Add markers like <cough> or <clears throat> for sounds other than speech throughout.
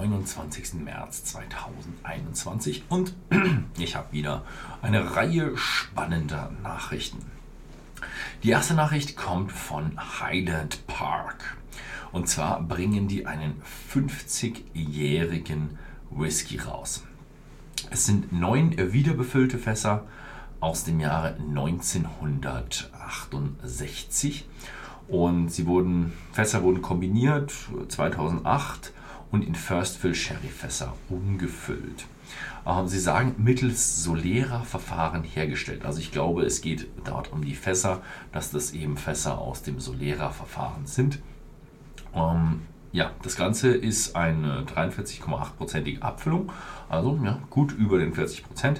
29. März 2021 und <clears throat> ich habe wieder eine Reihe spannender Nachrichten. Die erste Nachricht kommt von Highland Park. Und zwar bringen die einen 50-jährigen Whisky raus. Es sind neun wiederbefüllte Fässer aus dem Jahre 1968 und sie wurden, Fässer wurden kombiniert 2008 und in First Fill Sherry Fässer umgefüllt. Sie sagen mittels Solera-Verfahren hergestellt. Also ich glaube, es geht dort um die Fässer, dass das eben Fässer aus dem Solera-Verfahren sind. Ähm, ja, das Ganze ist eine 43,8%ige Abfüllung, also ja, gut über den 40%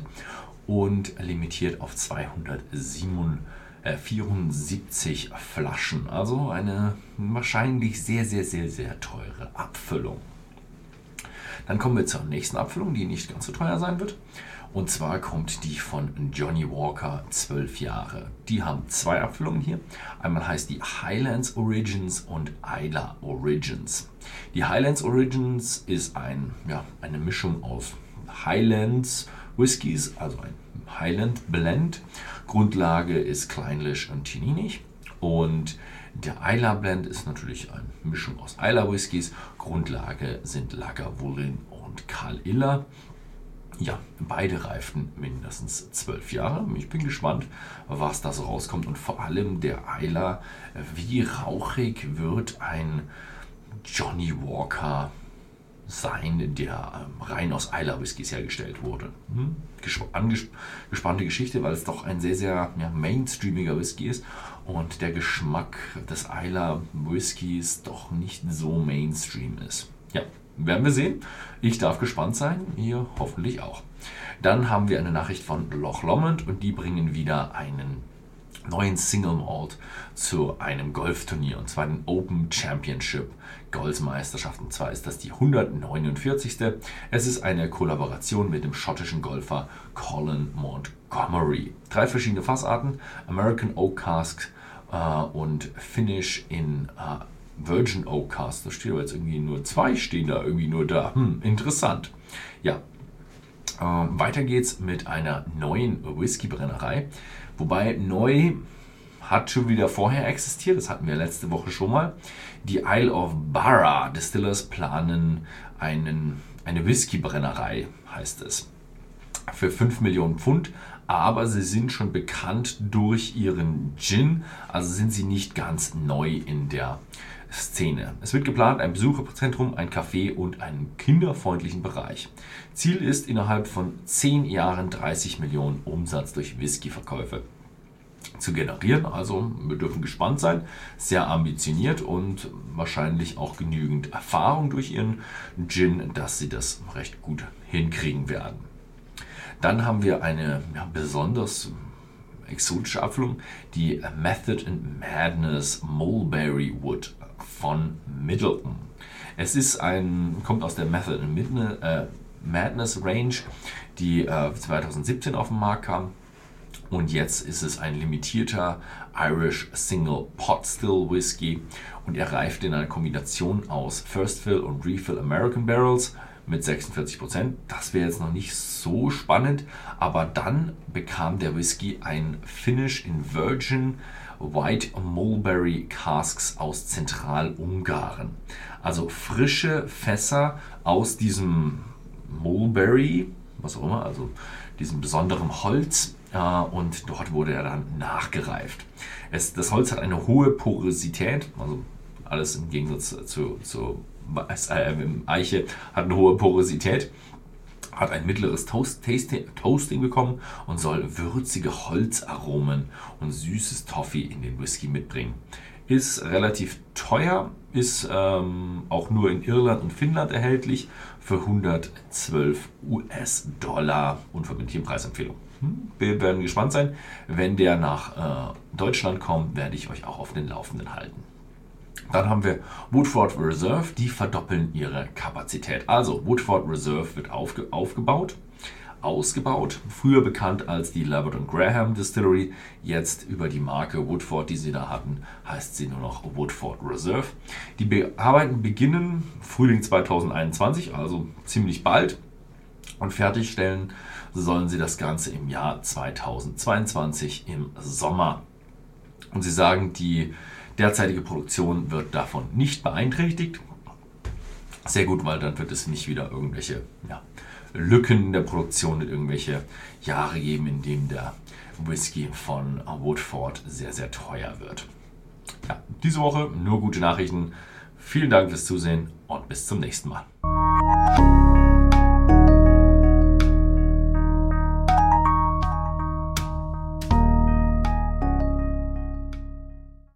und limitiert auf 274 äh, Flaschen. Also eine wahrscheinlich sehr, sehr, sehr, sehr teure Abfüllung. Dann kommen wir zur nächsten Abfüllung, die nicht ganz so teuer sein wird. Und zwar kommt die von Johnny Walker 12 Jahre. Die haben zwei Abfüllungen hier. Einmal heißt die Highlands Origins und Isla Origins. Die Highlands Origins ist ein, ja, eine Mischung aus Highlands Whiskys, also ein Highland Blend. Grundlage ist Kleinlisch und Tininig. Und der Isla Blend ist natürlich eine Mischung aus Isla Whiskys. Grundlage sind Lagavulin und Karl Iller. Ja, beide reiften mindestens zwölf Jahre. Ich bin gespannt, was da so rauskommt und vor allem der Eiler, wie rauchig wird ein Johnny Walker sein, der ähm, rein aus Eiler Whiskys hergestellt wurde. Hm? Gespannte Geschichte, weil es doch ein sehr, sehr ja, mainstreamiger Whisky ist und der Geschmack des Eiler Whiskys doch nicht so Mainstream ist. Ja, werden wir sehen. Ich darf gespannt sein, ihr hoffentlich auch. Dann haben wir eine Nachricht von Loch Lomond und die bringen wieder einen neuen Single Malt zu einem Golfturnier und zwar den Open Championship Golfmeisterschaft. Und zwar ist das die 149. Es ist eine Kollaboration mit dem schottischen Golfer Colin Montgomery. Drei verschiedene Fassarten: American Oak Cask äh, und Finish in äh, Virgin Oak Cast. Da steht aber jetzt irgendwie nur zwei, stehen da irgendwie nur da. Hm, interessant. Ja. Ähm, weiter geht's mit einer neuen Whisky-Brennerei. Wobei neu hat schon wieder vorher existiert, das hatten wir letzte Woche schon mal. Die Isle of Barra Distillers planen einen, eine Whisky-Brennerei, heißt es. Für 5 Millionen Pfund, aber sie sind schon bekannt durch ihren Gin, also sind sie nicht ganz neu in der Szene. Es wird geplant, ein Besucherzentrum, ein Café und einen kinderfreundlichen Bereich. Ziel ist, innerhalb von 10 Jahren 30 Millionen Umsatz durch Whisky-Verkäufe zu generieren. Also wir dürfen gespannt sein. Sehr ambitioniert und wahrscheinlich auch genügend Erfahrung durch ihren Gin, dass sie das recht gut hinkriegen werden. Dann haben wir eine ja, besonders exotische Abfüllung, die Method and Madness Mulberry Wood von Middleton. Es ist ein, kommt aus der Method and äh, Madness Range, die äh, 2017 auf den Markt kam. Und jetzt ist es ein limitierter Irish Single Pot Still Whisky und er reift in einer Kombination aus First Fill und Refill American Barrels mit 46%. Das wäre jetzt noch nicht so spannend, aber dann bekam der Whisky ein Finish in Virgin White Mulberry Casks aus Zentralungarn. Also frische Fässer aus diesem Mulberry, was auch immer, also diesem besonderen Holz. Äh, und dort wurde er dann nachgereift. Es, das Holz hat eine hohe Porosität, also alles im Gegensatz zu, zu Eiche hat eine hohe Porosität hat ein mittleres Toast Toasting bekommen und soll würzige Holzaromen und süßes Toffee in den Whisky mitbringen. Ist relativ teuer, ist ähm, auch nur in Irland und Finnland erhältlich für 112 US-Dollar. Unverbindliche Preisempfehlung. Hm? Wir werden gespannt sein. Wenn der nach äh, Deutschland kommt, werde ich euch auch auf den Laufenden halten. Dann haben wir Woodford Reserve, die verdoppeln ihre Kapazität. Also Woodford Reserve wird aufge aufgebaut ausgebaut. Früher bekannt als die Labrador Graham Distillery, jetzt über die Marke Woodford, die sie da hatten, heißt sie nur noch Woodford Reserve. Die Arbeiten beginnen Frühling 2021, also ziemlich bald. Und fertigstellen sollen sie das Ganze im Jahr 2022 im Sommer. Und sie sagen, die derzeitige Produktion wird davon nicht beeinträchtigt. Sehr gut, weil dann wird es nicht wieder irgendwelche ja, Lücken in der Produktion mit irgendwelche Jahre geben, in denen der Whisky von Woodford sehr, sehr teuer wird. Ja, diese Woche nur gute Nachrichten. Vielen Dank fürs Zusehen und bis zum nächsten Mal.